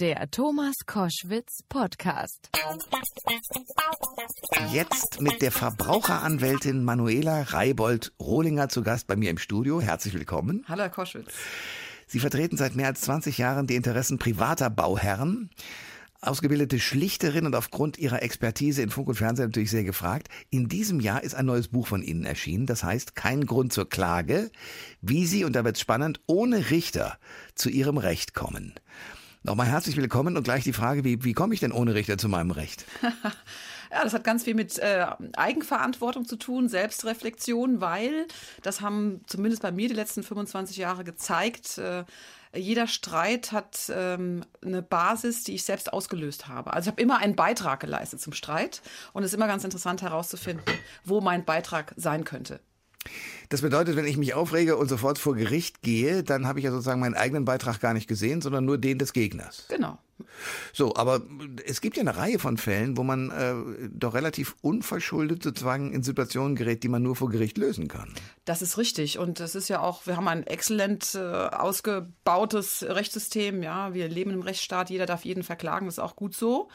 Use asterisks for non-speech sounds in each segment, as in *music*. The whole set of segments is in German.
Der Thomas Koschwitz Podcast. Jetzt mit der Verbraucheranwältin Manuela Reibold-Rohlinger zu Gast bei mir im Studio. Herzlich willkommen. Hallo, Herr Koschwitz. Sie vertreten seit mehr als 20 Jahren die Interessen privater Bauherren. Ausgebildete Schlichterin und aufgrund ihrer Expertise in Funk und Fernsehen natürlich sehr gefragt. In diesem Jahr ist ein neues Buch von Ihnen erschienen, das heißt Kein Grund zur Klage, wie Sie, und da wird's spannend, ohne Richter zu Ihrem Recht kommen. Nochmal herzlich willkommen und gleich die Frage, wie, wie komme ich denn ohne Richter zu meinem Recht? *laughs* Ja, das hat ganz viel mit äh, Eigenverantwortung zu tun, Selbstreflexion, weil das haben zumindest bei mir die letzten 25 Jahre gezeigt. Äh, jeder Streit hat ähm, eine Basis, die ich selbst ausgelöst habe. Also ich habe immer einen Beitrag geleistet zum Streit und es ist immer ganz interessant herauszufinden, wo mein Beitrag sein könnte. Das bedeutet, wenn ich mich aufrege und sofort vor Gericht gehe, dann habe ich ja sozusagen meinen eigenen Beitrag gar nicht gesehen, sondern nur den des Gegners. Genau. So, aber es gibt ja eine Reihe von Fällen, wo man äh, doch relativ unverschuldet sozusagen in Situationen gerät, die man nur vor Gericht lösen kann. Das ist richtig. Und das ist ja auch, wir haben ein exzellent äh, ausgebautes Rechtssystem. Ja, wir leben im Rechtsstaat. Jeder darf jeden verklagen. Das ist auch gut so.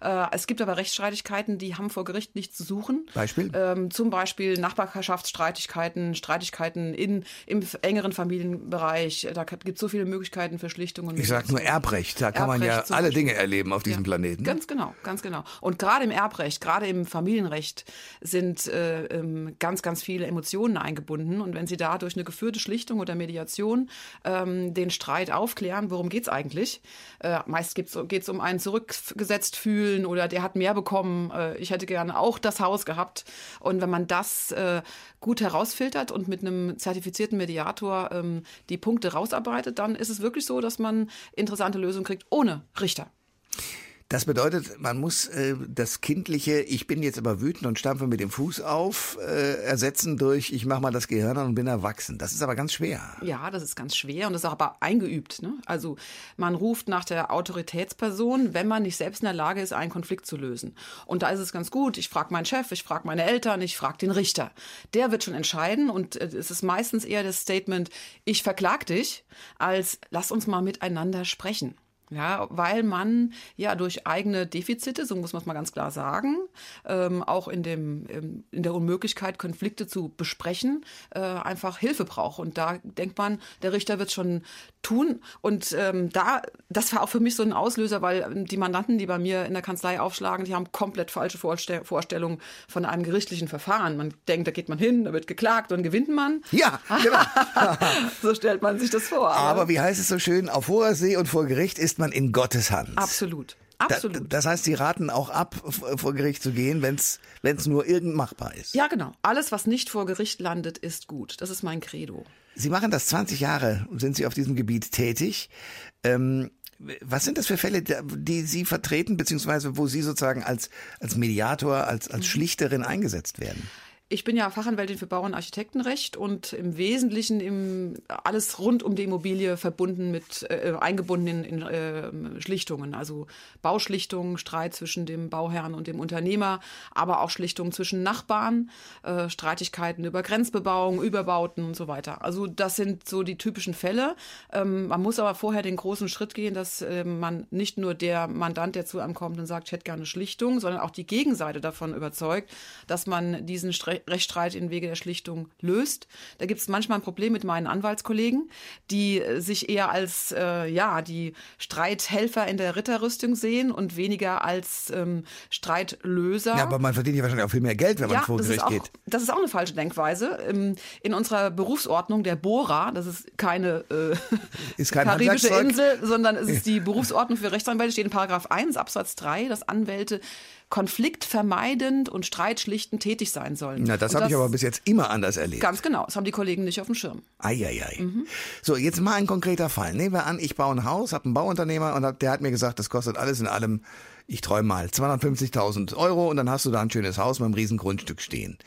Äh, es gibt aber Rechtsstreitigkeiten, die haben vor Gericht nichts zu suchen. Beispiel? Ähm, zum Beispiel Nachbarschaftsstreitigkeiten, Streitigkeiten in, im engeren Familienbereich. Da gibt es so viele Möglichkeiten für Schlichtungen. Ich sage nur Erbrecht. Da kann man ja alle Beispiel. Dinge erleben auf diesem Ja, Planeten. Ganz genau, ganz genau. Und gerade im Erbrecht, gerade im Familienrecht sind äh, ähm, ganz, ganz viele Emotionen eingebunden. Und wenn Sie da durch eine geführte Schlichtung oder Mediation ähm, den Streit aufklären, worum geht's eigentlich? Äh, meist geht es um ein zurückgesetzt fühlen oder der hat mehr bekommen. Äh, ich hätte gerne auch das Haus gehabt. Und wenn man das äh, gut herausfiltert und mit einem zertifizierten Mediator ähm, die Punkte rausarbeitet, dann ist es wirklich so, dass man interessante Lösungen kriegt ohne Richter. Das bedeutet, man muss äh, das kindliche Ich bin jetzt aber wütend und stampfe mit dem Fuß auf äh, ersetzen durch Ich mache mal das Gehirn an und bin erwachsen. Das ist aber ganz schwer. Ja, das ist ganz schwer und das ist aber eingeübt. Ne? Also man ruft nach der Autoritätsperson, wenn man nicht selbst in der Lage ist, einen Konflikt zu lösen. Und da ist es ganz gut. Ich frage meinen Chef, ich frage meine Eltern, ich frage den Richter. Der wird schon entscheiden und äh, es ist meistens eher das Statement, ich verklag dich, als lass uns mal miteinander sprechen. Ja, weil man ja durch eigene Defizite, so muss man es mal ganz klar sagen, ähm, auch in, dem, ähm, in der Unmöglichkeit, Konflikte zu besprechen, äh, einfach Hilfe braucht. Und da denkt man, der Richter wird schon tun. Und ähm, da, das war auch für mich so ein Auslöser, weil ähm, die Mandanten, die bei mir in der Kanzlei aufschlagen, die haben komplett falsche Vorstell Vorstellungen von einem gerichtlichen Verfahren. Man denkt, da geht man hin, da wird geklagt und gewinnt man. Ja, *laughs* genau. so stellt man sich das vor. aber wie heißt es so schön, auf hoher See und vor Gericht ist man in Gottes Hand. Absolut. Da, Absolut. das heißt, Sie raten auch ab, vor Gericht zu gehen, wenn es nur irgend machbar ist. Ja, genau. Alles, was nicht vor Gericht landet, ist gut. Das ist mein Credo. Sie machen das 20 Jahre, sind Sie auf diesem Gebiet tätig. Ähm, was sind das für Fälle, die Sie vertreten, beziehungsweise wo Sie sozusagen als, als Mediator, als, als Schlichterin eingesetzt werden? Ich bin ja Fachanwältin für Bau- und Architektenrecht und im Wesentlichen im, alles rund um die Immobilie verbunden mit, äh, eingebunden in, in äh, Schlichtungen. Also Bauschlichtungen, Streit zwischen dem Bauherrn und dem Unternehmer, aber auch Schlichtungen zwischen Nachbarn, äh, Streitigkeiten über Grenzbebauung, Überbauten und so weiter. Also das sind so die typischen Fälle. Ähm, man muss aber vorher den großen Schritt gehen, dass äh, man nicht nur der Mandant, der zu einem kommt und sagt, ich hätte gerne Schlichtung, sondern auch die Gegenseite davon überzeugt, dass man diesen Stre Rechtsstreit in Wege der Schlichtung löst. Da gibt es manchmal ein Problem mit meinen Anwaltskollegen, die äh, sich eher als äh, ja die Streithelfer in der Ritterrüstung sehen und weniger als ähm, Streitlöser. Ja, aber man verdient ja wahrscheinlich auch viel mehr Geld, wenn man vor Gericht auch, geht. Das ist auch eine falsche Denkweise. Ähm, In unserer Berufsordnung, der BORA, das ist keine äh, *laughs* Ist kein karibische. Insel, sondern es ist *laughs* die Berufsordnung für Rechtsanwälte, steht in Paragraph 1 Absatz 3, dass Anwälte konfliktvermeidend und streitschlichtend tätig sein sollen. Na, das habe ich aber bis jetzt immer anders erlebt. Ganz genau, das haben die Kollegen nicht auf dem Schirm. Eieiei. Mhm. So, jetzt mal ein konkreter Fall. Nehmen wir an, ich baue ein Haus, habe einen Bauunternehmer und hab- der hat mir gesagt, das kostet alles in allem, ich träume mal, 250.000 Euro und dann hast du da ein schönes Haus mit einem riesen Grundstück stehen.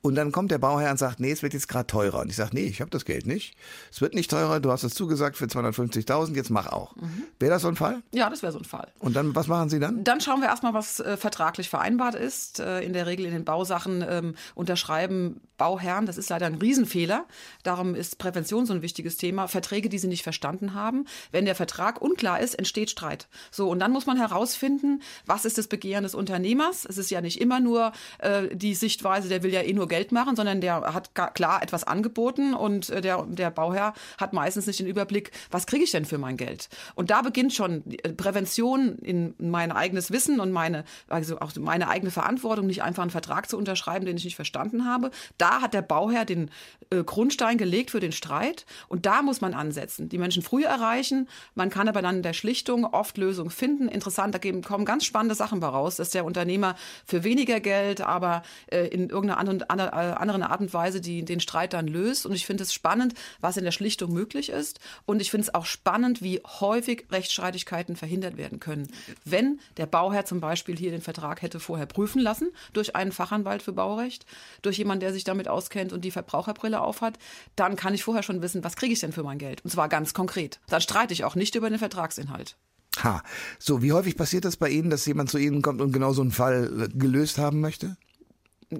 Und dann kommt der Bauherr und sagt, nee, es wird jetzt gerade teurer. Und ich sage, nee, ich habe das Geld nicht. Es wird nicht teurer, du hast es zugesagt für 250.000, jetzt mach auch. Mhm. Wäre das so ein Fall? Ja, das wäre so ein Fall. Und dann, was machen Sie dann? Dann schauen wir erstmal, was äh, vertraglich vereinbart ist. Äh, in der Regel in den Bausachen ähm, unterschreiben Bauherren, das ist leider ein Riesenfehler, darum ist Prävention so ein wichtiges Thema, Verträge, die sie nicht verstanden haben. Wenn der Vertrag unklar ist, entsteht Streit. So, und dann muss man herausfinden, was ist das Begehren des Unternehmers? Es ist ja nicht immer nur äh, die Sichtweise, der will ja eh nur Geld machen, sondern der hat klar etwas angeboten und äh, der, der Bauherr hat meistens nicht den Überblick, was kriege ich denn für mein Geld? Und da beginnt schon äh, Prävention in mein eigenes Wissen und meine, also auch meine eigene Verantwortung, nicht einfach einen Vertrag zu unterschreiben, den ich nicht verstanden habe. Da hat der Bauherr den äh, Grundstein gelegt für den Streit und da muss man ansetzen. Die Menschen früh erreichen, man kann aber dann in der Schlichtung oft Lösungen finden. Interessant, da kommen ganz spannende Sachen raus, dass der Unternehmer für weniger Geld, aber äh, in irgendeiner anderen, äh, anderen Art und Weise die, den Streit dann löst. Und ich finde es spannend, was in der Schlichtung möglich ist. Und ich finde es auch spannend, wie häufig Rechtsstreitigkeiten verhindert werden können. Wenn der Bauherr zum Beispiel hier den Vertrag hätte vorher prüfen lassen durch einen Fachanwalt für Baurecht, durch jemanden, der sich damit auskennt und die Verbraucherbrille aufhat, dann kann ich vorher schon wissen, was kriege ich denn für mein Geld. Und zwar ganz konkret. Dann streite ich auch nicht über den Vertragsinhalt. Ha, so wie häufig passiert das bei Ihnen, dass jemand zu Ihnen kommt und genau so einen Fall äh, gelöst haben möchte?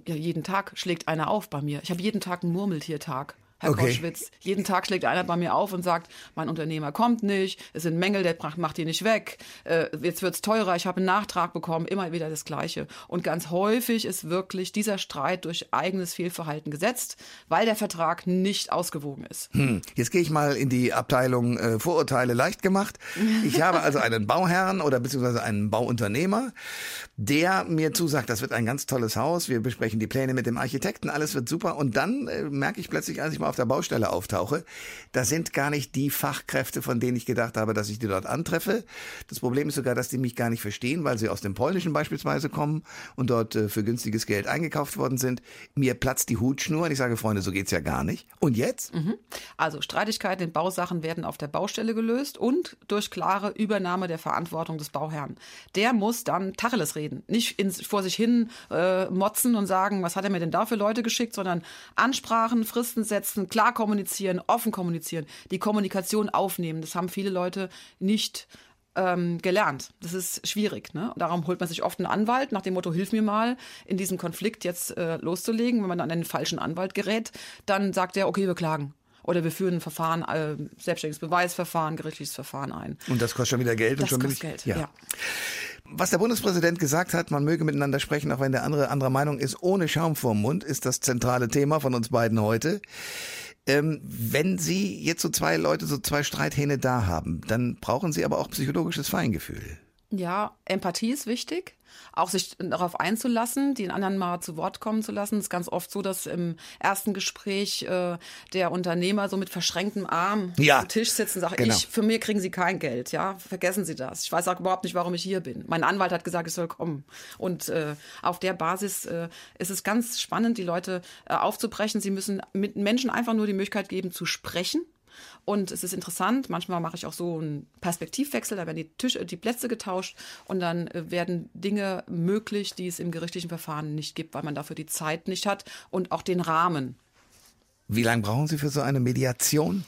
Ja, jeden Tag schlägt einer auf bei mir. Ich habe jeden Tag einen Murmeltiertag. Herr okay. Koschwitz. Jeden Tag schlägt einer bei mir auf und sagt, mein Unternehmer kommt nicht, es sind Mängel, der macht die nicht weg, äh, jetzt wird's teurer, ich habe einen Nachtrag bekommen, immer wieder das Gleiche. Und ganz häufig ist wirklich dieser Streit durch eigenes Fehlverhalten gesetzt, weil der Vertrag nicht ausgewogen ist. Hm. Jetzt gehe ich mal in die Abteilung äh, Vorurteile leicht gemacht. Ich *laughs* habe also einen Bauherrn oder beziehungsweise einen Bauunternehmer, der mir zusagt, das wird ein ganz tolles Haus, wir besprechen die Pläne mit dem Architekten, alles wird super. Und dann äh, merke ich plötzlich, als ich mal auf der Baustelle auftauche, da sind gar nicht die Fachkräfte, von denen ich gedacht habe, dass ich die dort antreffe. Das Problem ist sogar, dass die mich gar nicht verstehen, weil sie aus dem Polnischen beispielsweise kommen und dort äh, für günstiges Geld eingekauft worden sind. Mir platzt die Hutschnur und ich sage, Freunde, so geht's ja gar nicht. Und jetzt? Mhm. Also Streitigkeiten in Bausachen werden auf der Baustelle gelöst und durch klare Übernahme der Verantwortung des Bauherrn. Der muss dann Tacheles reden, nicht ins, vor sich hin äh, motzen und sagen, was hat er mir denn da für Leute geschickt, sondern Ansprachen, Fristen setzen, müssen klar kommunizieren, offen kommunizieren, die Kommunikation aufnehmen. Das haben viele Leute nicht ähm, gelernt. Das ist schwierig. Ne? Darum holt man sich oft einen Anwalt nach dem Motto, hilf mir mal, in diesem Konflikt jetzt äh, loszulegen. Wenn man dann an den falschen Anwalt gerät, dann sagt er, okay, wir klagen oder wir führen ein Verfahren, äh, selbstständiges Beweisverfahren, gerichtliches Verfahren ein. Und das kostet schon wieder Geld. Das und schon kostet Geld, ja. ja. Was der Bundespräsident gesagt hat, man möge miteinander sprechen, auch wenn der andere anderer Meinung ist, ohne Schaum vorm Mund, ist das zentrale Thema von uns beiden heute. Ähm, wenn Sie jetzt so zwei Leute, so zwei Streithähne da haben, dann brauchen Sie aber auch psychologisches Feingefühl. Ja, Empathie ist wichtig auch sich darauf einzulassen, den anderen mal zu Wort kommen zu lassen. Es ist ganz oft so, dass im ersten Gespräch äh, der Unternehmer so mit verschränktem Arm ja, am Tisch sitzt und sagt, genau. ich, für mir kriegen Sie kein Geld, ja, vergessen Sie das. Ich weiß auch überhaupt nicht, warum ich hier bin. Mein Anwalt hat gesagt, ich soll kommen. Und äh, auf der Basis äh, ist es ganz spannend, die Leute äh, aufzubrechen. Sie müssen mit Menschen einfach nur die Möglichkeit geben, zu sprechen und es ist interessant, manchmal mache ich auch so einen Perspektivwechsel, da werden die, Tische, die Plätze getauscht und dann äh, werden Dinge möglich, die es im gerichtlichen Verfahren nicht gibt, weil man dafür die Zeit nicht hat und auch den Rahmen. Wie lange brauchen Sie für so eine Mediation?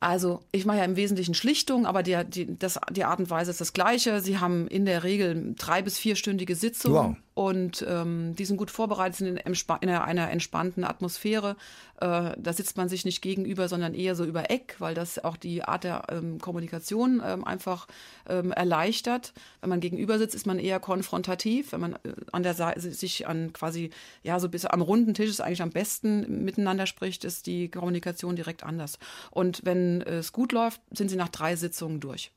Also ich mache ja im Wesentlichen Schlichtung, aber die, die, das, die Art und Weise ist das gleiche. Sie haben in der Regel drei bis vierstündige Sitzungen wow. Und ähm, die sind gut vorbereitet, sind in, in einer entspannten Atmosphäre. Äh, da sitzt man sich nicht gegenüber, sondern eher so über Eck, weil das auch die Art der ähm, Kommunikation ähm, einfach ähm, erleichtert. Wenn man gegenüber sitzt, ist man eher konfrontativ. Wenn man äh, an der Seite sich an quasi ja so bis am runden Tisch ist eigentlich am besten miteinander spricht, ist die Kommunikation direkt anders. Und wenn wenn es gut läuft, sind Sie nach drei Sitzungen durch.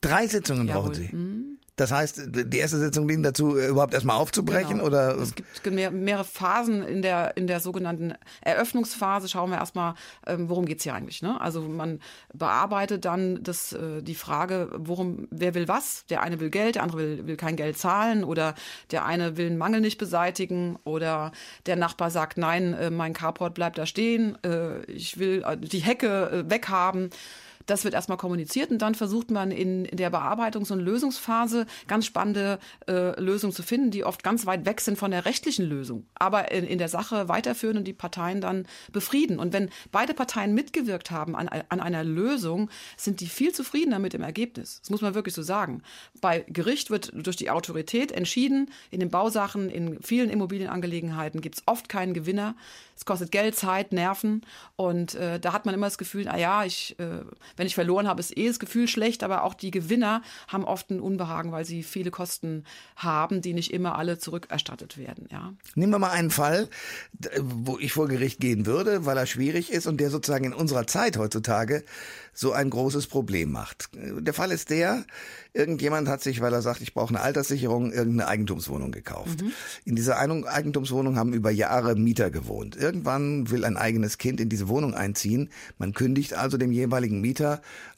Drei Sitzungen Jawohl. brauchen Sie? Mhm. Das heißt, die erste Sitzung dient dazu, überhaupt erstmal aufzubrechen genau. oder? Es gibt mehr, mehrere Phasen in der, in der sogenannten Eröffnungsphase. Schauen wir erstmal, ähm, worum geht's hier eigentlich? Ne? Also man bearbeitet dann das, äh, die Frage, worum, wer will was? Der eine will Geld, der andere will, will kein Geld zahlen oder der eine will einen Mangel nicht beseitigen oder der Nachbar sagt, nein, äh, mein Carport bleibt da stehen, äh, ich will äh, die Hecke äh, weghaben das wird erstmal kommuniziert und dann versucht man in, der Bearbeitungs- und Lösungsphase ganz spannende äh, Lösungen zu finden, die oft ganz weit weg sind von der rechtlichen Lösung, aber in, in der Sache weiterführen und die Parteien dann befrieden. Und wenn beide Parteien mitgewirkt haben an, an einer Lösung, sind die viel zufriedener mit dem Ergebnis. Das muss man wirklich so sagen. Bei Gericht wird durch die Autorität entschieden, in den Bausachen, in vielen Immobilienangelegenheiten gibt es oft keinen Gewinner. Es kostet Geld, Zeit, Nerven und äh, da hat man immer das Gefühl, na ja, ich, äh, wenn ich verloren habe, ist eh das Gefühl schlecht, aber auch die Gewinner haben oft ein Unbehagen, weil sie viele Kosten haben, die nicht immer alle zurückerstattet werden. Ja. Nehmen wir mal einen Fall, wo ich vor Gericht gehen würde, weil er schwierig ist und der sozusagen in unserer Zeit heutzutage so ein großes Problem macht. Der Fall ist der, irgendjemand hat sich, weil er sagt, ich brauche eine Alterssicherung, irgendeine Eigentumswohnung gekauft. Mhm. In dieser Eigentumswohnung haben über Jahre Mieter gewohnt. Irgendwann will ein eigenes Kind in diese Wohnung einziehen. Man kündigt also dem jeweiligen Mieter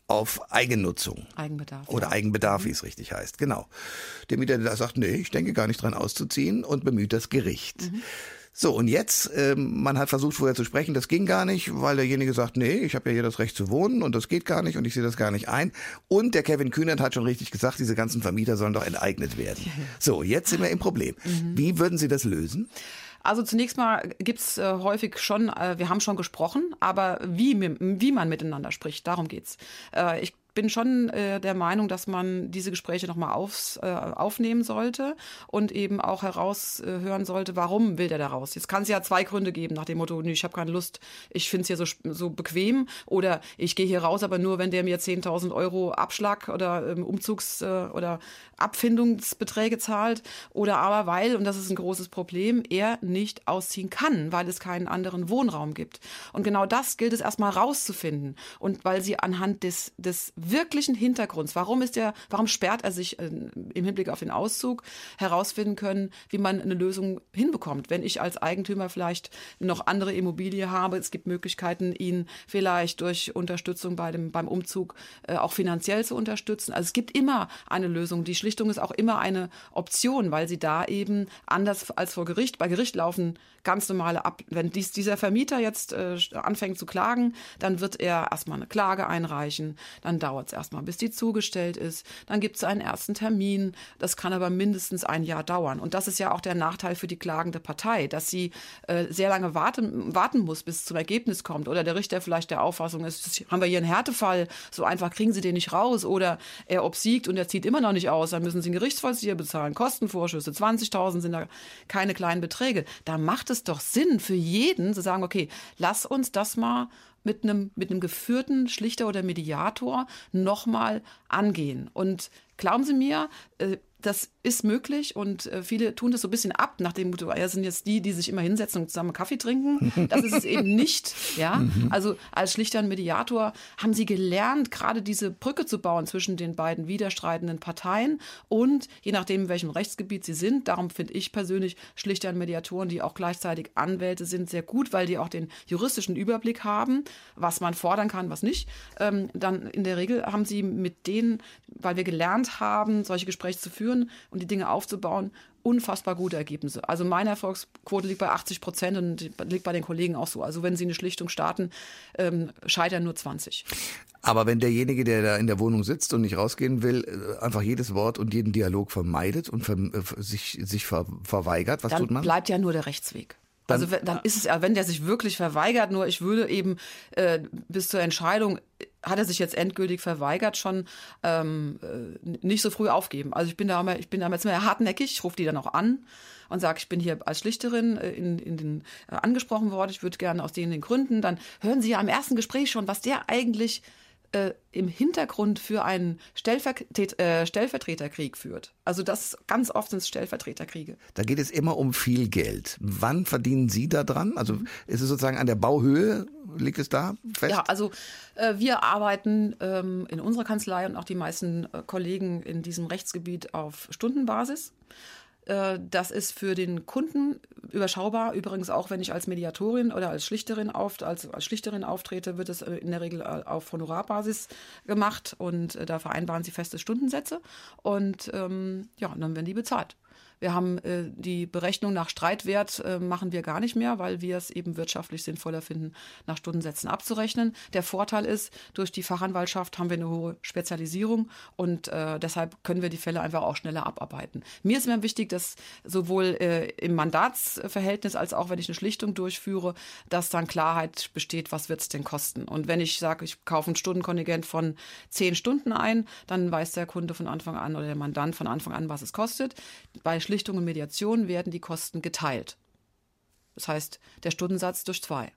auf Eigennutzung. Eigenbedarf. Oder ja. Eigenbedarf, wie es richtig heißt. Genau. Der Mieter, der sagt, nee, ich denke gar nicht dran auszuziehen und bemüht das Gericht. Mhm. So, und jetzt, ähm, man hat versucht vorher zu sprechen, das ging gar nicht, weil derjenige sagt, nee, ich habe ja hier das Recht zu wohnen und das geht gar nicht und ich sehe das gar nicht ein. Und der Kevin Kühnert hat schon richtig gesagt, diese ganzen Vermieter sollen doch enteignet werden. *laughs* So, jetzt sind wir im Problem. Mhm. Wie würden Sie das lösen? Also zunächst mal gibt's äh, häufig schon, äh, wir haben schon gesprochen, aber wie, wie man miteinander spricht, darum geht's. Äh, ich bin schon äh, der Meinung, dass man diese Gespräche nochmal aufs, äh, aufnehmen sollte und eben auch heraushören sollte, warum will der da raus. Jetzt kann es ja zwei Gründe geben, nach dem Motto, nee, ich habe keine Lust, ich finde es hier so, so bequem oder ich gehe hier raus, aber nur, wenn der mir 10.000 Euro Abschlag oder ähm, Umzugs- äh, oder Abfindungsbeträge zahlt oder aber weil, und das ist ein großes Problem, er nicht ausziehen kann, weil es keinen anderen Wohnraum gibt. Und genau das gilt es erstmal rauszufinden. Und weil sie anhand des, des wirklichen Hintergrunds, warum ist er, warum sperrt er sich äh, im Hinblick auf den Auszug, herausfinden können, wie man eine Lösung hinbekommt. Wenn ich als Eigentümer vielleicht noch andere Immobilie habe, es gibt Möglichkeiten, ihn vielleicht durch Unterstützung bei dem, beim Umzug äh, auch finanziell zu unterstützen. Also es gibt immer eine Lösung. Die Schlichtung ist auch immer eine Option, weil sie da eben anders als vor Gericht, bei Gericht laufen ganz normale Ab wenn dies, dieser Vermieter jetzt äh, anfängt zu klagen, dann wird er erstmal eine Klage einreichen, dann dauert es erstmal, bis die zugestellt ist, dann gibt es einen ersten Termin, das kann aber mindestens ein Jahr dauern. Und das ist ja auch der Nachteil für die klagende Partei, dass sie äh, sehr lange warten, warten muss, bis zum Ergebnis kommt. Oder der Richter vielleicht der Auffassung ist, haben wir hier einen Härtefall, so einfach kriegen sie den nicht raus. Oder er obsiegt und er zieht immer noch nicht aus, dann müssen sie einen Gerichtsvollzieher bezahlen, Kostenvorschüsse, 20.000 sind da keine kleinen Beträge. Da macht es doch Sinn für jeden zu sagen, okay, lass uns das mal mit einem, mit einem geführten Schlichter oder Mediator nochmal angehen. Und glauben Sie mir, äh, das ist möglich und äh, viele tun das so ein bisschen ab, nach dem Motto, ja, sind jetzt die, die sich immer hinsetzen und zusammen Kaffee trinken. Das ist es eben nicht. *laughs* Ja, mhm. also als schlichter und Mediator haben sie gelernt, gerade diese Brücke zu bauen zwischen den beiden widerstreitenden Parteien und je nachdem, in welchem Rechtsgebiet sie sind. Darum finde ich persönlich Schlichter und Mediatoren, die auch gleichzeitig Anwälte sind, sehr gut, weil die auch den juristischen Überblick haben, was man fordern kann, was nicht. Ähm, dann in der Regel haben sie mit denen, weil wir gelernt haben, solche Gespräche zu führen, und die Dinge aufzubauen, unfassbar gute Ergebnisse. Also meine Erfolgsquote liegt bei 80 Prozent und liegt bei den Kollegen auch so. Also wenn sie eine Schlichtung starten, ähm, scheitern nur 20. Aber wenn derjenige, der da in der Wohnung sitzt und nicht rausgehen will, äh, einfach jedes Wort und jeden Dialog vermeidet und ver äh, sich, sich ver verweigert, was dann tut man? bleibt ja nur der Rechtsweg. Dann, also dann ist es ja, wenn der sich wirklich verweigert, nur ich würde eben äh, bis zur Entscheidung hat er sich jetzt endgültig verweigert, schon ähm, äh, nicht so früh aufgeben. Also ich bin da immer, ich bin da jetzt mehr hartnäckig, ich rufe die dann auch an und sage, ich bin hier als Schlichterin äh, in, in den äh, angesprochen worden, ich würde gerne aus den, den Gründen, dann hören Sie ja im ersten Gespräch schon, was der eigentlich äh, im Hintergrund für einen Stellvertret äh, Stellvertreterkrieg führt. Also das ganz oft sind Stellvertreterkriege. Da geht es immer um viel Geld. Wann verdienen Sie da dran? Also ist es sozusagen an der Bauhöhe? Liegt es da fest? Ja, also äh, wir arbeiten ähm, in unserer Kanzlei und auch die meisten äh, Kollegen in diesem Rechtsgebiet auf Stundenbasis. Äh, das ist für den Kunden überschaubar. Übrigens auch, wenn ich als Mediatorin oder als Schlichterin, auf, als, als Schlichterin auftrete, wird es äh, in der Regel äh, auf Honorarbasis gemacht und da vereinbaren sie feste Stundensätze und ähm, ja, dann werden die bezahlt. Wir haben äh, die Berechnung nach Streitwert äh, machen wir gar nicht mehr, weil wir es eben wirtschaftlich sinnvoller finden, nach Stundensätzen abzurechnen. Der Vorteil ist, durch die Fachanwaltschaft haben wir eine hohe Spezialisierung und äh, deshalb können wir die Fälle einfach auch schneller abarbeiten. Mir ist mir wichtig, dass sowohl äh, im Mandatsverhältnis als auch wenn ich eine Schlichtung durchführe, dass dann Klarheit besteht, was wird es denn kosten. Und wenn ich sage, ich kaufe ein Stundenkontingent von zehn Stunden ein, dann weiß der Kunde von Anfang an oder der Mandant von Anfang an, was es kostet. Bei Schlichtung und Mediation werden die Kosten geteilt. Das heißt, der Stundensatz durch zwei.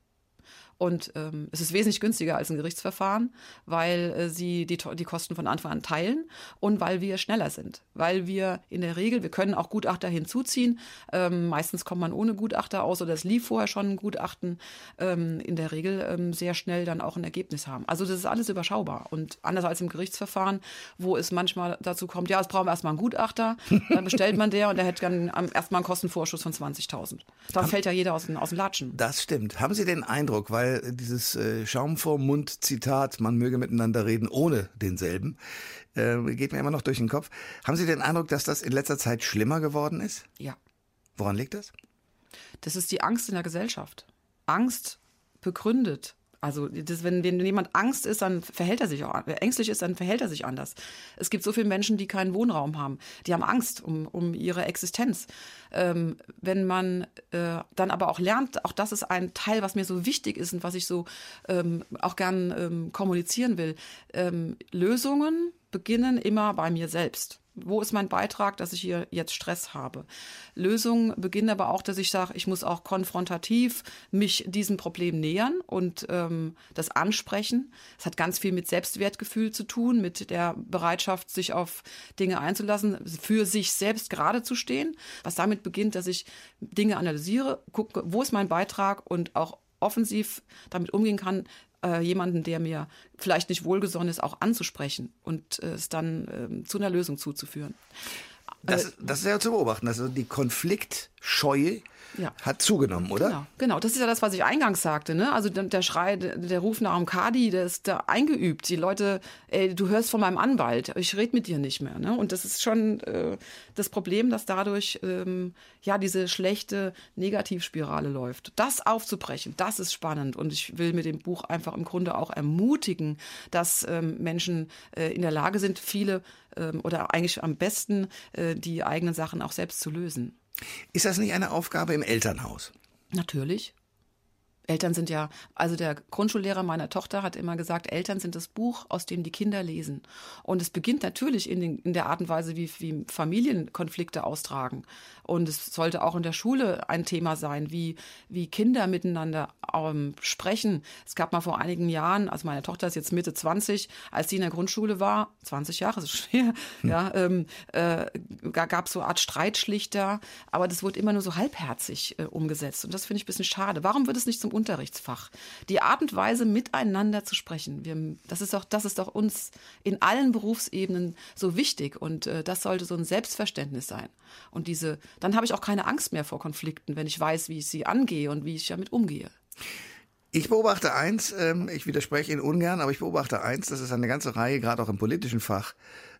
Und ähm, es ist wesentlich günstiger als ein Gerichtsverfahren, weil äh, sie die, die Kosten von Anfang an teilen und weil wir schneller sind. Weil wir in der Regel, wir können auch Gutachter hinzuziehen. Ähm, meistens kommt man ohne Gutachter aus oder es lief vorher schon ein Gutachten. Ähm, in der Regel ähm, sehr schnell dann auch ein Ergebnis haben. Also das ist alles überschaubar. Und anders als im Gerichtsverfahren, wo es manchmal dazu kommt, ja, es brauchen wir erstmal einen Gutachter, dann *laughs* bestellt man der und der hätte dann erstmal einen Kostenvorschuss von 20.000. Dann fällt ja jeder aus, aus dem Latschen. Das stimmt. Haben Sie den Eindruck, weil weil dieses äh, Schaum vorm Mund Zitat, man möge miteinander reden ohne denselben, äh, geht mir immer noch durch den Kopf. Haben Sie den Eindruck, dass das in letzter Zeit schlimmer geworden ist? Ja. Woran liegt das? Das ist die Angst in der Gesellschaft. Angst begründet also das, wenn, wenn jemand Angst ist, dann verhält er sich auch, wer ängstlich ist, dann verhält er sich anders. Es gibt so viele Menschen, die keinen Wohnraum haben. Die haben Angst um, um ihre Existenz. Ähm, wenn man äh, dann aber auch lernt, auch das ist ein Teil, was mir so wichtig ist und was ich so ähm, auch gern ähm, kommunizieren will. Ähm, Lösungen beginnen immer bei mir selbst. Wo ist mein Beitrag, dass ich hier jetzt Stress habe? Lösung beginnt aber auch, dass ich sage, ich muss auch konfrontativ mich diesem Problem nähern und ähm, das ansprechen. Es hat ganz viel mit Selbstwertgefühl zu tun, mit der Bereitschaft, sich auf Dinge einzulassen, für sich selbst gerade zu stehen. Was damit beginnt, dass ich Dinge analysiere, gucke, wo ist mein Beitrag und auch offensiv damit umgehen kann, äh, jemanden, der mir vielleicht nicht wohlgesonnen ist, auch anzusprechen und äh, es dann äh, zu einer Lösung zuzuführen. Das, das ist ja zu beobachten, also die Konfliktscheue ja. hat zugenommen, oder? Genau, genau, das ist ja das, was ich eingangs sagte. Ne? Also der Schrei, der Ruf nach Amkadi, der ist da eingeübt. Die Leute, ey, du hörst von meinem Anwalt, ich rede mit dir nicht mehr. Ne? Und das ist schon äh, das Problem, dass dadurch ähm, ja diese schlechte Negativspirale läuft. Das aufzubrechen, das ist spannend. Und ich will mit dem Buch einfach im Grunde auch ermutigen, dass ähm, Menschen äh, in der Lage sind, viele ähm, oder eigentlich am besten äh, die eigenen Sachen auch selbst zu lösen. Ist das nicht eine Aufgabe im Elternhaus? Natürlich. Eltern sind ja, also der Grundschullehrer meiner Tochter hat immer gesagt, Eltern sind das Buch, aus dem die Kinder lesen. Und es beginnt natürlich in, den, in der Art und Weise, wie, wie Familienkonflikte austragen. Und es sollte auch in der Schule ein Thema sein, wie, wie Kinder miteinander ähm, sprechen. Es gab mal vor einigen Jahren, also meine Tochter ist jetzt Mitte 20, als sie in der Grundschule war, 20 Jahre ist schwer, hm. ja, ähm, äh, gab es so eine Art Streitschlichter, aber das wurde immer nur so halbherzig äh, umgesetzt. Und das finde ich ein bisschen schade. Warum wird es nicht zum Unterrichtsfach. Die Art und Weise, miteinander zu sprechen, wir, das, ist doch, das ist doch uns in allen Berufsebenen so wichtig und äh, das sollte so ein Selbstverständnis sein. Und diese, dann habe ich auch keine Angst mehr vor Konflikten, wenn ich weiß, wie ich sie angehe und wie ich damit umgehe. Ich beobachte eins, ähm, ich widerspreche Ihnen ungern, aber ich beobachte eins, dass es eine ganze Reihe, gerade auch im politischen Fach,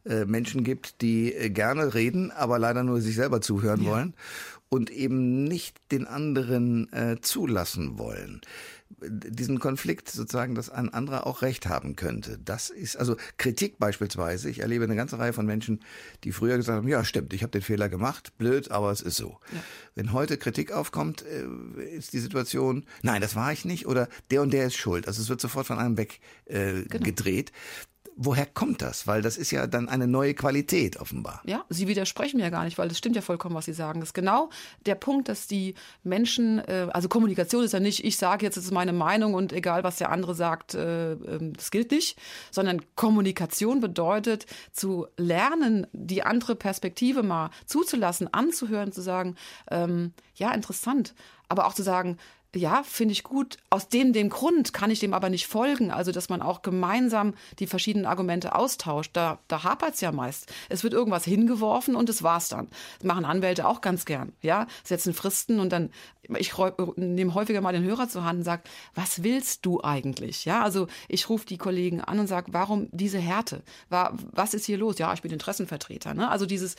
äh, Menschen gibt, die äh, gerne reden, aber leider nur sich selber zuhören ja. wollen und eben nicht den anderen äh, zulassen wollen. Diesen Konflikt sozusagen, dass ein anderer auch Recht haben könnte. Das ist also Kritik beispielsweise. Ich erlebe eine ganze Reihe von Menschen, die früher gesagt haben, ja stimmt, ich habe den Fehler gemacht, blöd, aber es ist so. Ja. Wenn heute Kritik aufkommt, äh, ist die Situation, nein, das war ich nicht oder der und der ist schuld. Also es wird sofort von einem weg äh, genau. Woher kommt das? Weil das ist ja dann eine neue Qualität offenbar. Ja, Sie widersprechen mir ja gar nicht, weil das stimmt ja vollkommen, was Sie sagen. Das ist genau der Punkt, dass die Menschen, äh, also Kommunikation ist ja nicht, ich sage jetzt, das ist meine Meinung und egal, was der andere sagt, äh, ähm, das gilt nicht, sondern Kommunikation bedeutet zu lernen, die andere Perspektive mal zuzulassen, anzuhören, zu sagen, ähm, ja, interessant, aber auch zu sagen, ja, finde ich gut. Aus dem, dem Grund kann ich dem aber nicht folgen. Also, dass man auch gemeinsam die verschiedenen Argumente austauscht. Da, da hapert es ja meist. Es wird irgendwas hingeworfen und das war's dann. Das machen Anwälte auch ganz gern. Ja, setzen Fristen und dann, ich nehme häufiger mal den Hörer zur Hand und sage, was willst du eigentlich? Ja, also ich rufe die Kollegen an und sage, warum diese Härte? Was ist hier los? Ja, ich bin Interessenvertreter. Ne? Also dieses,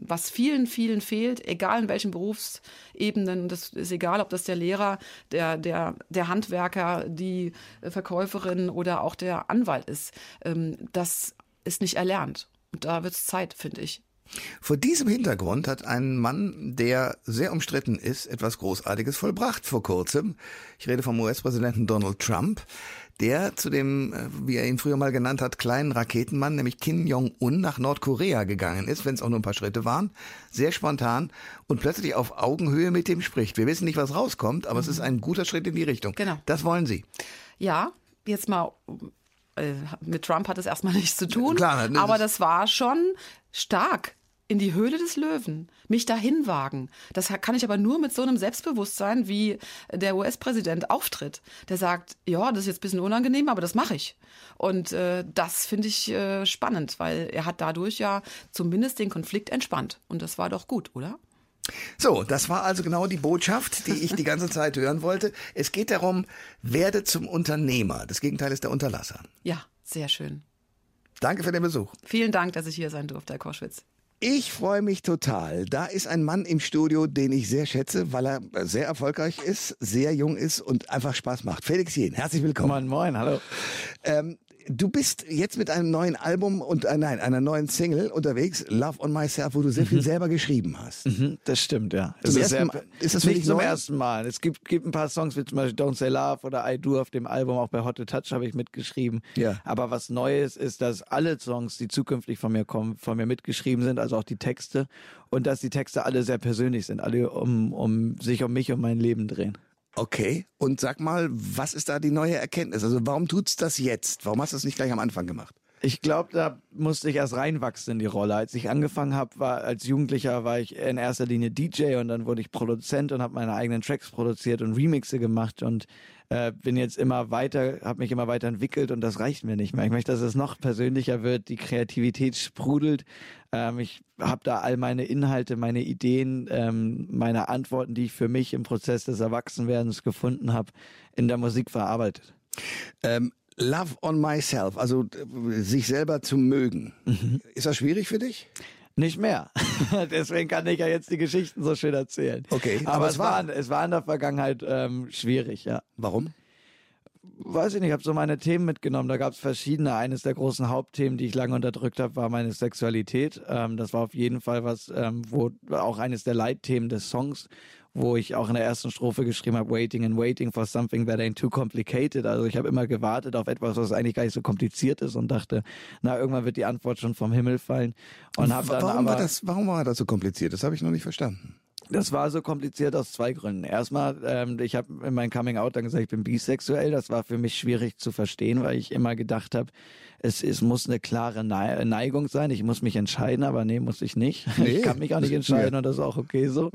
was vielen, vielen fehlt, egal in welchen Berufsebenen, das ist egal, ob das der Lehrer der, der, der Handwerker, die Verkäuferin oder auch der Anwalt ist. Ähm, das ist nicht erlernt. Und da wird es Zeit, finde ich. Vor diesem Hintergrund hat ein Mann, der sehr umstritten ist, etwas Großartiges vollbracht vor kurzem. Ich rede vom US-Präsidenten Donald Trump der zu dem, äh, wie er ihn früher mal genannt hat, kleinen Raketenmann, nämlich Kim Jong-un, nach Nordkorea gegangen ist, wenn es auch nur ein paar Schritte waren, sehr spontan und plötzlich auf Augenhöhe mit dem spricht. Wir wissen nicht, was rauskommt, aber mhm. es ist ein guter Schritt in die Richtung. Genau. Das wollen Sie. Ja, jetzt mal äh, mit Trump hat es erstmal *laughs* nichts zu tun. Klar, ne, aber das war schon stark in die Höhle des Löwen, mich dahin wagen. Das kann ich aber nur mit so einem Selbstbewusstsein, wie der US-Präsident auftritt. Der sagt, ja, das ist jetzt ein bisschen unangenehm, aber das mache ich. Und äh, das finde ich äh, spannend, weil er hat dadurch ja zumindest den Konflikt entspannt. Und das war doch gut, oder? So, das war also genau die Botschaft, die ich die ganze Zeit hören wollte. Es geht darum, werde zum Unternehmer. Das Gegenteil ist der Unterlasser. Ja, sehr schön. Danke für den Besuch. Vielen Dank, dass ich hier sein durfte, Herr Koschwitz. Ich freue mich total. Da ist ein Mann im Studio, den ich sehr schätze, weil er sehr erfolgreich ist, sehr jung ist und einfach Spaß macht. Felix Jen, herzlich willkommen. Moin, moin, hallo. Ähm, du bist jetzt mit einem neuen Album und äh, nein, einer neuen Single unterwegs, Love on Myself, wo du sehr viel mhm. selber geschrieben hast. Mhm, das stimmt, ja. Zum ist, ersten, sehr, ist das nicht zum neu? ersten Mal. Es gibt, gibt ein paar Songs wie zum Beispiel Don't Say Love oder I Do auf dem Album, auch bei Hot to Touch habe ich mitgeschrieben. Ja. Aber was Neues ist, dass alle Songs, die zukünftig von mir kommen, von mir mitgeschrieben sind, also auch die Texte und dass die Texte alle sehr persönlich sind, alle um, um sich um mich und mein Leben drehen. Okay, und sag mal, was ist da die neue Erkenntnis? Also warum tut's das jetzt? Warum hast du es nicht gleich am Anfang gemacht? Ich glaube, da musste ich erst reinwachsen in die Rolle. Als ich angefangen habe, war als Jugendlicher war ich in erster Linie DJ und dann wurde ich Produzent und habe meine eigenen Tracks produziert und Remixe gemacht und äh, bin jetzt immer weiter, habe mich immer weiter entwickelt und das reicht mir nicht mehr. Ich möchte, dass es noch persönlicher wird, die Kreativität sprudelt. Ähm, ich habe da all meine Inhalte, meine Ideen, ähm, meine Antworten, die ich für mich im Prozess des Erwachsenwerdens gefunden habe, in der Musik verarbeitet. Ähm, Love on Myself, also sich selber zu mögen. Mhm. Ist das schwierig für dich? Nicht mehr. *laughs* Deswegen kann ich ja jetzt die Geschichten so schön erzählen. Okay. Aber, aber es, war, war, es war in der Vergangenheit ähm, schwierig, ja. Warum? weiß ich nicht, ich habe so meine Themen mitgenommen. Da gab es verschiedene. Eines der großen Hauptthemen, die ich lange unterdrückt habe, war meine Sexualität. Ähm, das war auf jeden Fall was, ähm, wo auch eines der Leitthemen des Songs, wo ich auch in der ersten Strophe geschrieben habe, waiting and waiting for something that ain't too complicated. Also ich habe immer gewartet auf etwas, was eigentlich gar nicht so kompliziert ist und dachte, na, irgendwann wird die Antwort schon vom Himmel fallen. Und hab dann warum, aber, war das, warum war das so kompliziert? Das habe ich noch nicht verstanden. Das war so kompliziert aus zwei Gründen. Erstmal, ähm, ich habe in meinem Coming Out dann gesagt, ich bin bisexuell. Das war für mich schwierig zu verstehen, weil ich immer gedacht habe, es, es muss eine klare Neigung sein. Ich muss mich entscheiden, aber nee, muss ich nicht. *laughs* Nee. Ich kann mich auch nicht entscheiden ja. und das ist auch okay so.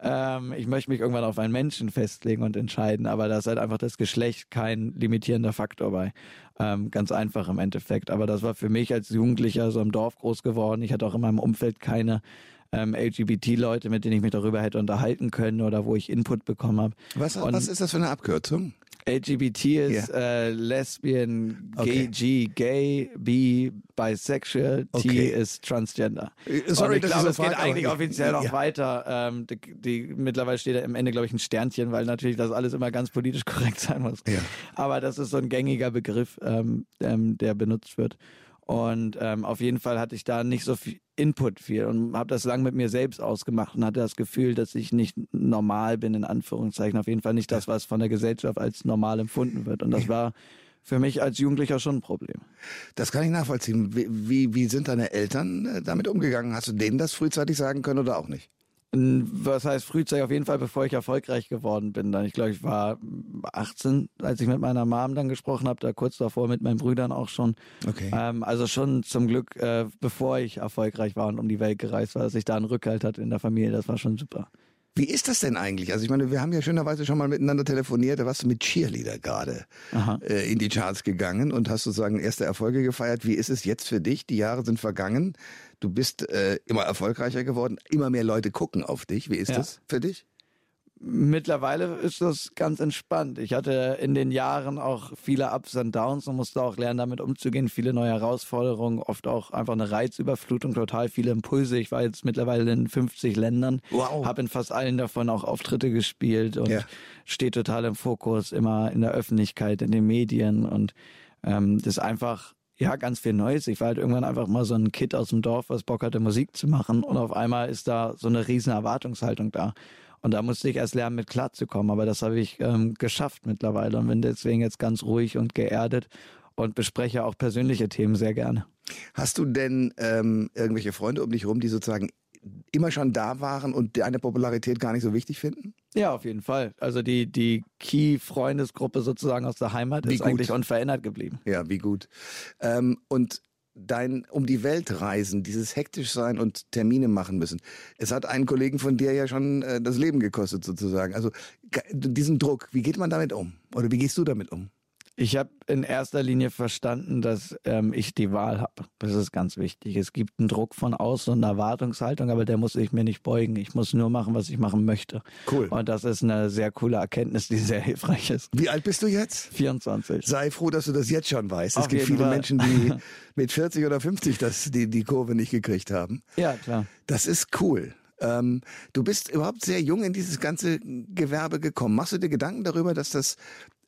Ja. Ähm, ich möchte mich irgendwann auf einen Menschen festlegen und entscheiden, aber da ist halt einfach das Geschlecht kein limitierender Faktor bei. Ähm, ganz einfach im Endeffekt. Aber das war für mich als Jugendlicher so im Dorf groß geworden. Ich hatte auch in meinem Umfeld keine ähm, LGBT-Leute, mit denen ich mich darüber hätte unterhalten können oder wo ich Input bekommen habe. Was, was ist das für eine Abkürzung? LGBT ist yeah. äh, Lesbian, Gay, okay. G, Gay, B, Bisexual, okay. T ist Transgender. Äh, sorry, und ich glaube, es geht eigentlich offiziell noch ja. weiter. Ähm, die, die, mittlerweile steht da am Ende, glaube ich, ein Sternchen, weil natürlich das alles immer ganz politisch *laughs* korrekt sein muss. Ja. Aber das ist so ein gängiger Begriff, ähm, ähm, der benutzt wird. Und ähm, auf jeden Fall hatte ich da nicht so viel Input viel und habe das lang mit mir selbst ausgemacht und hatte das Gefühl, dass ich nicht normal bin, in Anführungszeichen. Auf jeden Fall nicht das, was von der Gesellschaft als normal empfunden wird. Und das war für mich als Jugendlicher schon ein Problem. Das kann ich nachvollziehen. Wie, wie, wie sind deine Eltern äh, damit umgegangen? Hast du denen das frühzeitig sagen können oder auch nicht? Was heißt frühzeitig? Auf jeden Fall, bevor ich erfolgreich geworden bin. Dann, ich glaube, ich war 18, als ich mit meiner Mom dann gesprochen habe, da kurz davor mit meinen Brüdern auch schon. Okay. Ähm, also schon zum Glück, äh, bevor ich erfolgreich war und um die Welt gereist war, dass ich da einen Rückhalt hatte in der Familie. Das war schon super. Wie ist das denn eigentlich? Also ich meine, wir haben ja schönerweise schon mal miteinander telefoniert. Da warst du mit Cheerleader gerade äh, in die Charts gegangen und hast sozusagen erste Erfolge gefeiert. Wie ist es jetzt für dich? Die Jahre sind vergangen. Du bist äh, immer erfolgreicher geworden. Immer mehr Leute gucken auf dich. Wie ist Ja. das für dich? Mittlerweile ist das ganz entspannt. Ich hatte in den Jahren auch viele Ups und Downs und musste auch lernen, damit umzugehen. Viele neue Herausforderungen, oft auch einfach eine Reizüberflutung, total viele Impulse. Ich war jetzt mittlerweile in 50 Ländern, Wow. habe in fast allen davon auch Auftritte gespielt und Ja. stehe total im Fokus, immer in der Öffentlichkeit, in den Medien und ähm, das ist einfach ja, ganz viel Neues. Ich war halt irgendwann einfach mal so ein Kid aus dem Dorf, was Bock hatte, Musik zu machen. Und auf einmal ist da so eine riesen Erwartungshaltung da. Und da musste ich erst lernen, mit klarzukommen. Aber das habe ich ähm, geschafft mittlerweile und bin deswegen jetzt ganz ruhig und geerdet und bespreche auch persönliche Themen sehr gerne. Hast du denn ähm, irgendwelche Freunde um dich rum, die sozusagen immer schon da waren und deine Popularität gar nicht so wichtig finden? Ja, auf jeden Fall. Also die, die Key-Freundesgruppe sozusagen aus der Heimat Wie ist gut. eigentlich unverändert geblieben. Ja, wie gut. Ähm, und dein um die Welt reisen, dieses hektisch sein und Termine machen müssen. Es hat einen Kollegen von dir ja schon äh, das Leben gekostet sozusagen. Also diesen Druck, wie geht man damit um? Oder wie gehst du damit um? Ich habe in erster Linie verstanden, dass ähm, ich die Wahl habe. Das ist ganz wichtig. Es gibt einen Druck von außen und eine Erwartungshaltung, aber der muss ich mir nicht beugen. Ich muss nur machen, was ich machen möchte. Cool. Und das ist eine sehr coole Erkenntnis, die sehr hilfreich ist. Wie alt bist du jetzt? 24. Sei froh, dass du das jetzt schon weißt. Es Auf gibt jeden viele Fall. Menschen, die *laughs* mit 40 oder 50 das, die, die Kurve nicht gekriegt haben. Ja, klar. Das ist cool. Ähm, du bist überhaupt sehr jung in dieses ganze Gewerbe gekommen. Machst du dir Gedanken darüber, dass das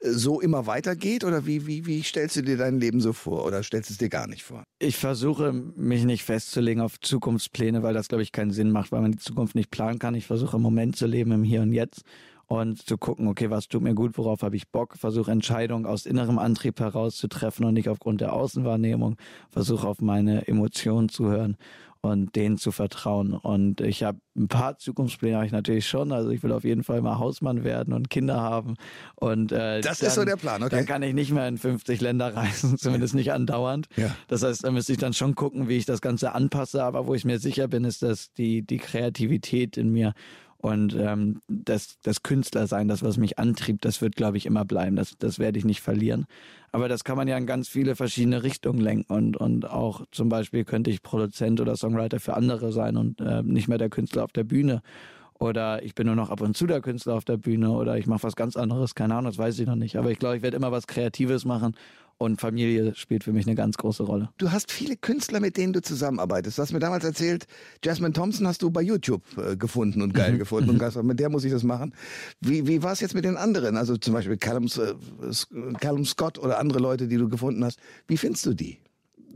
so immer weitergeht? Oder wie, wie, wie stellst du dir dein Leben so vor? Oder stellst du es dir gar nicht vor? Ich versuche mich nicht festzulegen auf Zukunftspläne, weil das, glaube ich, keinen Sinn macht, weil man die Zukunft nicht planen kann. Ich versuche im Moment zu leben, im Hier und Jetzt und zu gucken, okay, was tut mir gut, worauf habe ich Bock, versuche Entscheidungen aus innerem Antrieb heraus zu treffen und nicht aufgrund der Außenwahrnehmung, versuche auf meine Emotionen zu hören und denen zu vertrauen. Und ich habe ein paar Zukunftspläne habe ich natürlich schon. Also ich will auf jeden Fall mal Hausmann werden und Kinder haben. Und äh, Das dann, ist so der Plan, okay. Dann kann ich nicht mehr in 50 Länder reisen, *laughs* zumindest nicht andauernd. Ja. Das heißt, da müsste ich dann schon gucken, wie ich das Ganze anpasse. Aber wo ich mir sicher bin, ist, dass die, die Kreativität in mir und ähm, das, das Künstlersein, das, was mich antrieb, das wird, glaube ich, immer bleiben. Das, das werde ich nicht verlieren. Aber das kann man ja in ganz viele verschiedene Richtungen lenken. Und, und auch zum Beispiel könnte ich Produzent oder Songwriter für andere sein und äh, nicht mehr der Künstler auf der Bühne. Oder ich bin nur noch ab und zu der Künstler auf der Bühne oder ich mache was ganz anderes, keine Ahnung, das weiß ich noch nicht. Aber ich glaube, ich werde immer was Kreatives machen und Familie spielt für mich eine ganz große Rolle. Du hast viele Künstler, mit denen du zusammenarbeitest. Du hast mir damals erzählt, Jasmine Thompson hast du bei YouTube äh, gefunden und geil gefunden und gesagt, mit der muss ich das machen. Wie, wie war es jetzt mit den anderen? Also zum Beispiel Callum, äh, Callum Scott oder andere Leute, die du gefunden hast. Wie findest du die?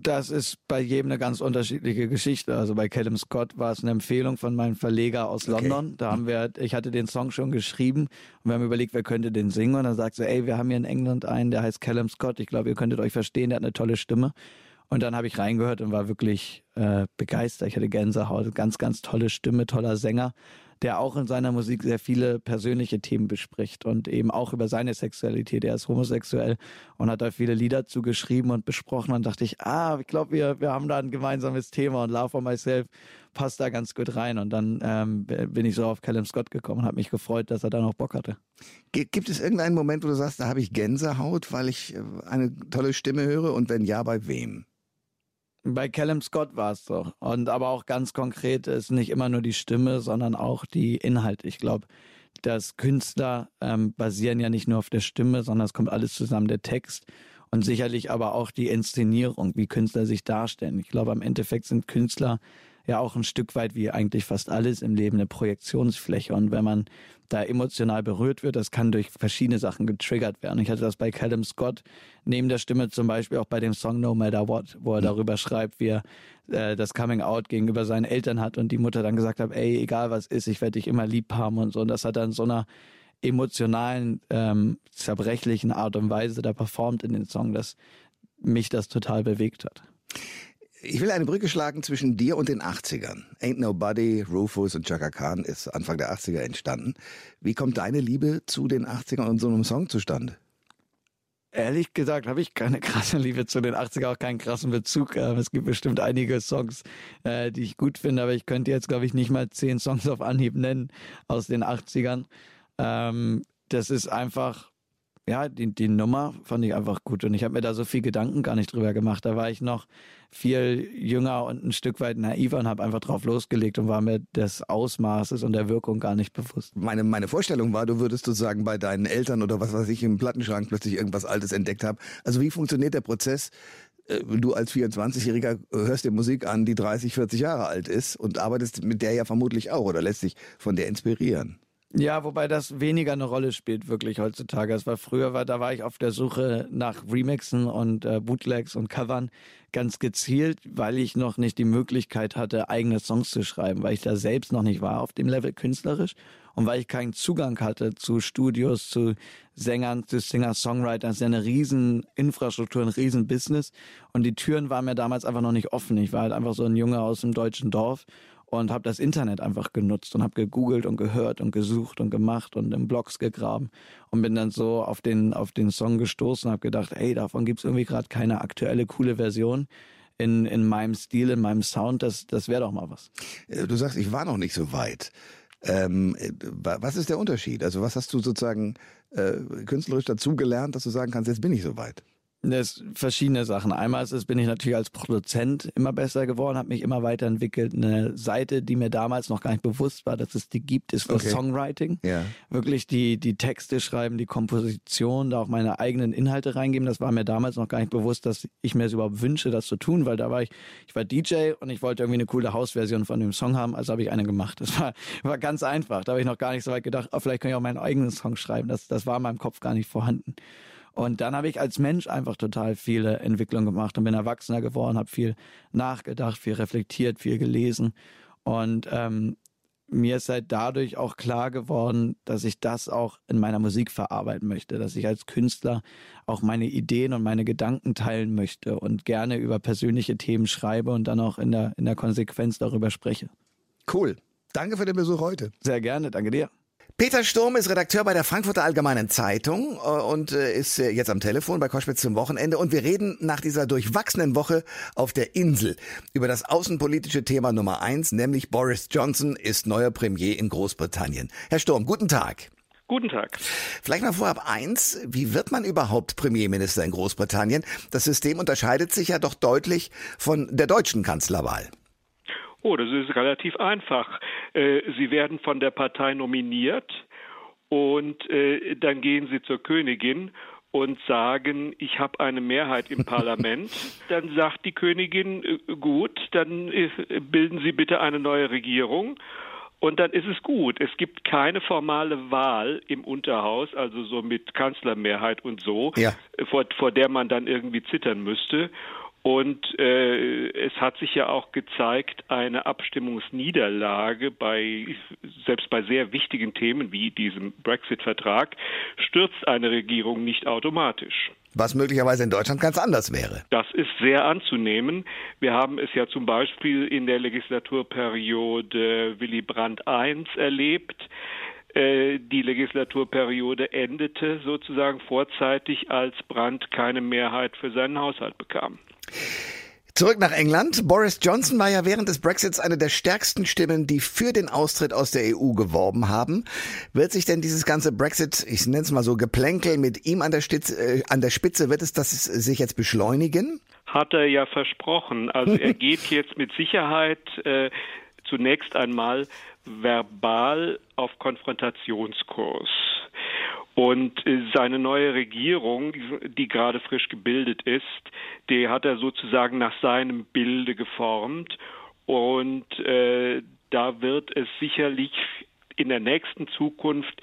Das ist bei jedem eine ganz unterschiedliche Geschichte. Also bei Callum Scott war es eine Empfehlung von meinem Verleger aus Okay. London. Da haben wir, ich hatte den Song schon geschrieben und wir haben überlegt, wer könnte den singen. Und dann sagt sie, ey, wir haben hier in England einen, der heißt Callum Scott. Ich glaube, ihr könntet euch verstehen, der hat eine tolle Stimme. Und dann habe ich reingehört und war wirklich äh, begeistert. Ich hatte Gänsehaut, ganz, ganz tolle Stimme, toller Sänger, der auch in seiner Musik sehr viele persönliche Themen bespricht und eben auch über seine Sexualität. Er ist homosexuell und hat da viele Lieder zugeschrieben und besprochen. Und dachte ich, ah, ich glaube, wir, wir haben da ein gemeinsames Thema und Love for Myself passt da ganz gut rein. Und dann ähm, bin ich so auf Callum Scott gekommen und habe mich gefreut, dass er da noch Bock hatte. Gibt es irgendeinen Moment, wo du sagst, da habe ich Gänsehaut, weil ich äh, eine tolle Stimme höre? Und wenn ja, bei wem? Bei Callum Scott war es so. Und aber auch ganz konkret ist nicht immer nur die Stimme, sondern auch die Inhalte. Ich glaube, dass Künstler ähm, basieren ja nicht nur auf der Stimme, sondern es kommt alles zusammen, der Text und sicherlich aber auch die Inszenierung, wie Künstler sich darstellen. Ich glaube, am Endeffekt sind Künstler ja auch ein Stück weit wie eigentlich fast alles im Leben eine Projektionsfläche. Und wenn man da emotional berührt wird, das kann durch verschiedene Sachen getriggert werden. Ich hatte das bei Callum Scott neben der Stimme zum Beispiel auch bei dem Song No Matter What, wo er darüber schreibt, wie er äh, das Coming Out gegenüber seinen Eltern hat und die Mutter dann gesagt hat, ey, egal was ist, ich werde dich immer lieb haben und so. Und das hat in so einer emotionalen, ähm, zerbrechlichen Art und Weise da performt in den Song, dass mich das total bewegt hat. Ich will eine Brücke schlagen zwischen dir und den 80ern. Ain't Nobody, Rufus und Chaka Khan ist Anfang der 80er entstanden. Wie kommt deine Liebe zu den 80ern und so einem Song zustande? Ehrlich gesagt habe ich keine *laughs* krasse Liebe zu den 80er, auch keinen krassen Bezug. Ähm, es gibt bestimmt einige Songs, äh, die ich gut finde, aber ich könnte jetzt, glaube ich, nicht mal zehn Songs auf Anhieb nennen aus den 80ern. Ähm, das ist einfach ja, die, die Nummer fand ich einfach gut und ich habe mir da so viel Gedanken gar nicht drüber gemacht. Da war ich noch viel jünger und ein Stück weit naiver und habe einfach drauf losgelegt und war mir des Ausmaßes und der Wirkung gar nicht bewusst. Meine, meine Vorstellung war, du würdest sozusagen bei deinen Eltern oder was weiß ich im Plattenschrank plötzlich irgendwas Altes entdeckt haben. Also wie funktioniert der Prozess? Äh, du als 24-Jähriger hörst dir Musik an, die 30, 40 Jahre alt ist und arbeitest mit der ja vermutlich auch oder lässt dich von der inspirieren. Ja, wobei das weniger eine Rolle spielt wirklich heutzutage. Es war früher, war, da war ich auf der Suche nach Remixen und äh, Bootlegs und Covern ganz gezielt, weil ich noch nicht die Möglichkeit hatte, eigene Songs zu schreiben, weil ich da selbst noch nicht war auf dem Level künstlerisch und weil ich keinen Zugang hatte zu Studios, zu Sängern, zu Singer-Songwritern. Das ist ja eine riesen Infrastruktur, ein riesen Business und die Türen waren mir damals einfach noch nicht offen. Ich war halt einfach so ein Junge aus dem deutschen Dorf und habe das Internet einfach genutzt und habe gegoogelt und gehört und gesucht und gemacht und in Blogs gegraben und bin dann so auf den auf den Song gestoßen und habe gedacht, hey, davon gibt's irgendwie gerade keine aktuelle coole Version in in meinem Stil, in meinem Sound, das das wäre doch mal was. Äh, du sagst, ich war noch nicht so weit. Ähm, äh, was ist der Unterschied? Also was hast du sozusagen äh, künstlerisch dazugelernt, dass du sagen kannst, jetzt bin ich so weit? Das verschiedene Sachen. Einmal ist es, bin ich natürlich als Produzent immer besser geworden, habe mich immer weiterentwickelt. Eine Seite, die mir damals noch gar nicht bewusst war, dass es die gibt, ist für okay. Songwriting. Ja. Wirklich die, die Texte schreiben, die Komposition, da auch meine eigenen Inhalte reingeben. Das war mir damals noch gar nicht bewusst, dass ich mir es überhaupt wünsche, das zu tun, weil da war ich, ich war DJ und ich wollte irgendwie eine coole Hausversion von dem Song haben, also habe ich eine gemacht. Das war, war ganz einfach. Da habe ich noch gar nicht so weit gedacht, oh, vielleicht kann ich auch meinen eigenen Song schreiben. Das, das war in meinem Kopf gar nicht vorhanden. Und dann habe ich als Mensch einfach total viele Entwicklungen gemacht und bin erwachsener geworden, habe viel nachgedacht, viel reflektiert, viel gelesen. Und ähm, mir ist halt dadurch auch klar geworden, dass ich das auch in meiner Musik verarbeiten möchte, dass ich als Künstler auch meine Ideen und meine Gedanken teilen möchte und gerne über persönliche Themen schreibe und dann auch in der, in der Konsequenz darüber spreche. Cool. Danke für den Besuch heute. Sehr gerne, danke dir. Peter Sturm ist Redakteur bei der Frankfurter Allgemeinen Zeitung äh, und äh, ist äh, jetzt am Telefon bei Koschwitz zum Wochenende. Und wir reden nach dieser durchwachsenen Woche auf der Insel über das außenpolitische Thema Nummer eins, nämlich Boris Johnson ist neuer Premier in Großbritannien. Herr Sturm, guten Tag. Guten Tag. Vielleicht mal vorab eins, wie wird man überhaupt Premierminister in Großbritannien? Das System unterscheidet sich ja doch deutlich von der deutschen Kanzlerwahl. Oh, das ist relativ einfach. Äh, sie werden von der Partei nominiert und äh, dann gehen Sie zur Königin und sagen, ich habe eine Mehrheit im Parlament, *laughs* dann sagt die Königin, äh, gut, dann bilden Sie bitte eine neue Regierung. Und dann ist es gut. Es gibt keine formale Wahl im Unterhaus, also so mit Kanzlermehrheit und so, ja. vor, vor der man dann irgendwie zittern müsste. Und äh, es hat sich ja auch gezeigt, eine Abstimmungsniederlage bei selbst bei sehr wichtigen Themen wie diesem Brexit-Vertrag stürzt eine Regierung nicht automatisch. Was möglicherweise in Deutschland ganz anders wäre. Das ist sehr anzunehmen. Wir haben es ja zum Beispiel in der Legislaturperiode Willy Brandt I erlebt äh, die Legislaturperiode endete sozusagen vorzeitig, als Brandt keine Mehrheit für seinen Haushalt bekam. Zurück nach England. Boris Johnson war ja während des Brexits eine der stärksten Stimmen, die für den Austritt aus der EU geworben haben. Wird sich denn dieses ganze Brexit, ich nenne es mal so, Geplänkel mit ihm an der, Stitze, äh, an der Spitze, wird es das sich jetzt beschleunigen? Hat er ja versprochen. Also er *laughs* geht jetzt mit Sicherheit äh, zunächst einmal verbal auf Konfrontationskurs. Und äh, seine neue Regierung, die gerade frisch gebildet ist, die hat er sozusagen nach seinem Bilde geformt. Und äh, da wird es sicherlich in der nächsten Zukunft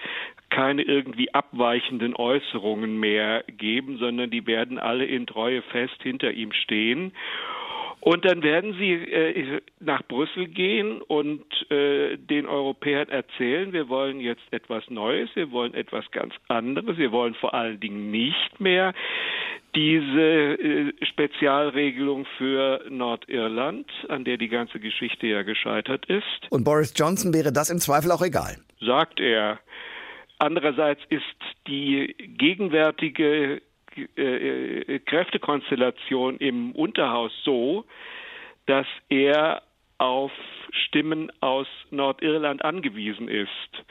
keine irgendwie abweichenden Äußerungen mehr geben, sondern die werden alle in Treue fest hinter ihm stehen. Und dann werden sie äh, nach Brüssel gehen und äh, den Europäern erzählen, wir wollen jetzt etwas Neues, wir wollen etwas ganz anderes, wir wollen vor allen Dingen nicht mehr diese äh, Spezialregelung für Nordirland, an der die ganze Geschichte ja gescheitert ist. Und Boris Johnson wäre das im Zweifel auch egal. Sagt er. Andererseits ist die gegenwärtige äh, Kräftekonstellation im Unterhaus so, dass er auf Stimmen aus Nordirland angewiesen ist.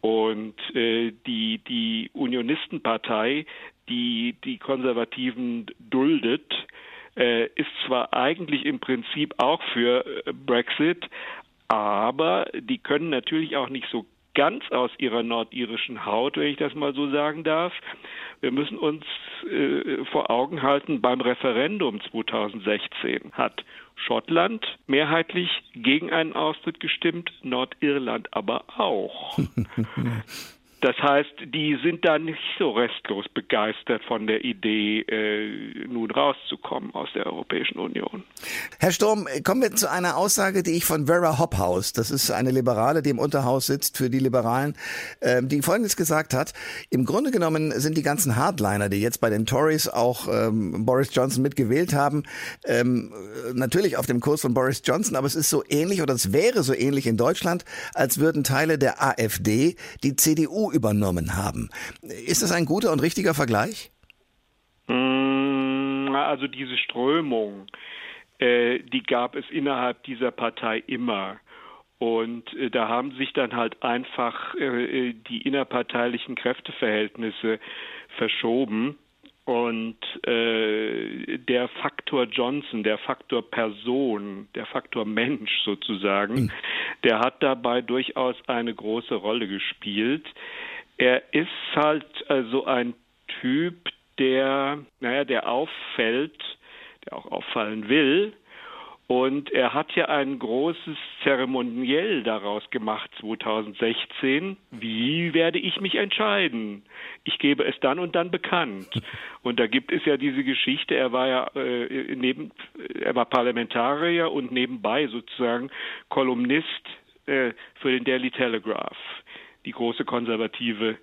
Und äh, die, die Unionistenpartei, die die Konservativen duldet, äh, ist zwar eigentlich im Prinzip auch für äh, Brexit, aber die können natürlich auch nicht so ganz aus ihrer nordirischen Haut, wenn ich das mal so sagen darf. Wir müssen uns äh, vor Augen halten, beim Referendum 2016 hat Schottland mehrheitlich gegen einen Austritt gestimmt, Nordirland aber auch. *laughs* Das heißt, die sind da nicht so restlos begeistert von der Idee, äh, nun rauszukommen aus der Europäischen Union. Herr Sturm, kommen wir zu einer Aussage, die ich von Vera Hophaus, das ist eine Liberale, die im Unterhaus sitzt für die Liberalen, äh, die Folgendes gesagt hat. Im Grunde genommen sind die ganzen Hardliner, die jetzt bei den Tories auch ähm, Boris Johnson mitgewählt haben, ähm, natürlich auf dem Kurs von Boris Johnson, aber es ist so ähnlich oder es wäre so ähnlich in Deutschland, als würden Teile der AfD die CDU übernommen haben. Ist das ein guter und richtiger Vergleich? Mm, also diese Strömung, äh, die gab es innerhalb dieser Partei immer. Und äh, da haben sich dann halt einfach äh, die innerparteilichen Kräfteverhältnisse verschoben. Und äh, der Faktor Johnson, der Faktor Person, der Faktor Mensch sozusagen, mhm. der hat dabei durchaus eine große Rolle gespielt. Er ist halt also ein Typ, der, naja, der auffällt, der auch auffallen will, und er hat ja ein großes Zeremoniell daraus gemacht 2016. Wie werde ich mich entscheiden? Ich gebe es dann und dann bekannt. *laughs* Und da gibt es ja diese Geschichte. Er war ja äh, neben, er war Parlamentarier und nebenbei sozusagen Kolumnist äh, für den Daily Telegraph, die große konservative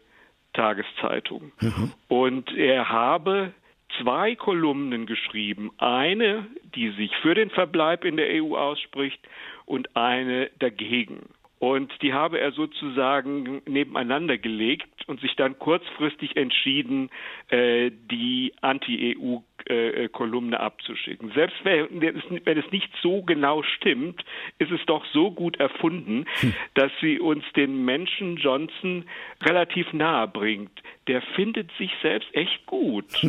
Tageszeitung. Mhm. Und er habe zwei Kolumnen geschrieben. Eine, die sich für den Verbleib in der EU ausspricht und eine dagegen. Und die habe er sozusagen nebeneinander gelegt und sich dann kurzfristig entschieden, äh, die Anti-EU-Kolumne abzuschicken. Selbst wenn es nicht so genau stimmt, ist es doch so gut erfunden, hm. dass sie uns den Menschen Johnson relativ nahe bringt. Der findet sich selbst echt gut. *laughs*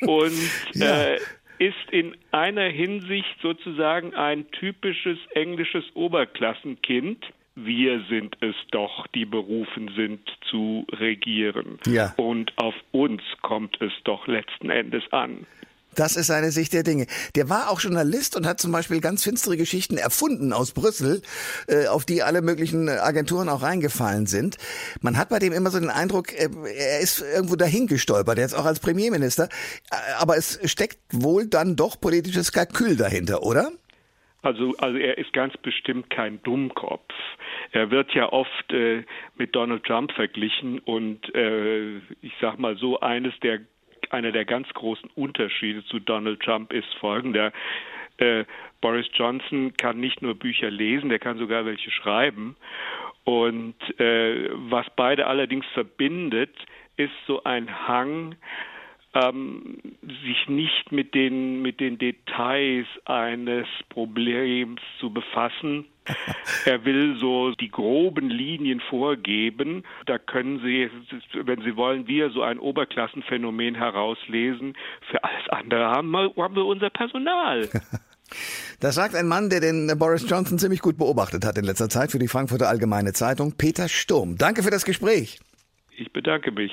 und ja. äh, ist in einer Hinsicht sozusagen ein typisches englisches Oberklassenkind wir sind es doch, die berufen sind zu regieren. Ja. Und auf uns kommt es doch letzten Endes an. Das ist seine Sicht der Dinge. Der war auch Journalist und hat zum Beispiel ganz finstere Geschichten erfunden aus Brüssel, äh, auf die alle möglichen Agenturen auch reingefallen sind. Man hat bei dem immer so den Eindruck, äh, er ist irgendwo dahin gestolpert, jetzt auch als Premierminister. Äh, aber es steckt wohl dann doch politisches Kalkül dahinter, oder? Also, also er ist ganz bestimmt kein Dummkopf. Er wird ja oft äh, mit Donald Trump verglichen und äh, ich sag mal so eines der einer der ganz großen Unterschiede zu Donald Trump ist folgender. Äh, Boris Johnson kann nicht nur Bücher lesen, der kann sogar welche schreiben. Und äh, was beide allerdings verbindet, ist so ein Hang ähm, sich nicht mit den, mit den Details eines Problems zu befassen. *laughs* Er will so die groben Linien vorgeben. Da können Sie, wenn Sie wollen, wir so ein Oberklassenphänomen herauslesen. Für alles andere haben wir, haben wir unser Personal. *laughs* Das sagt ein Mann, der den Boris Johnson ziemlich gut beobachtet hat in letzter Zeit für die Frankfurter Allgemeine Zeitung, Peter Sturm. Danke für das Gespräch. Ich bedanke mich.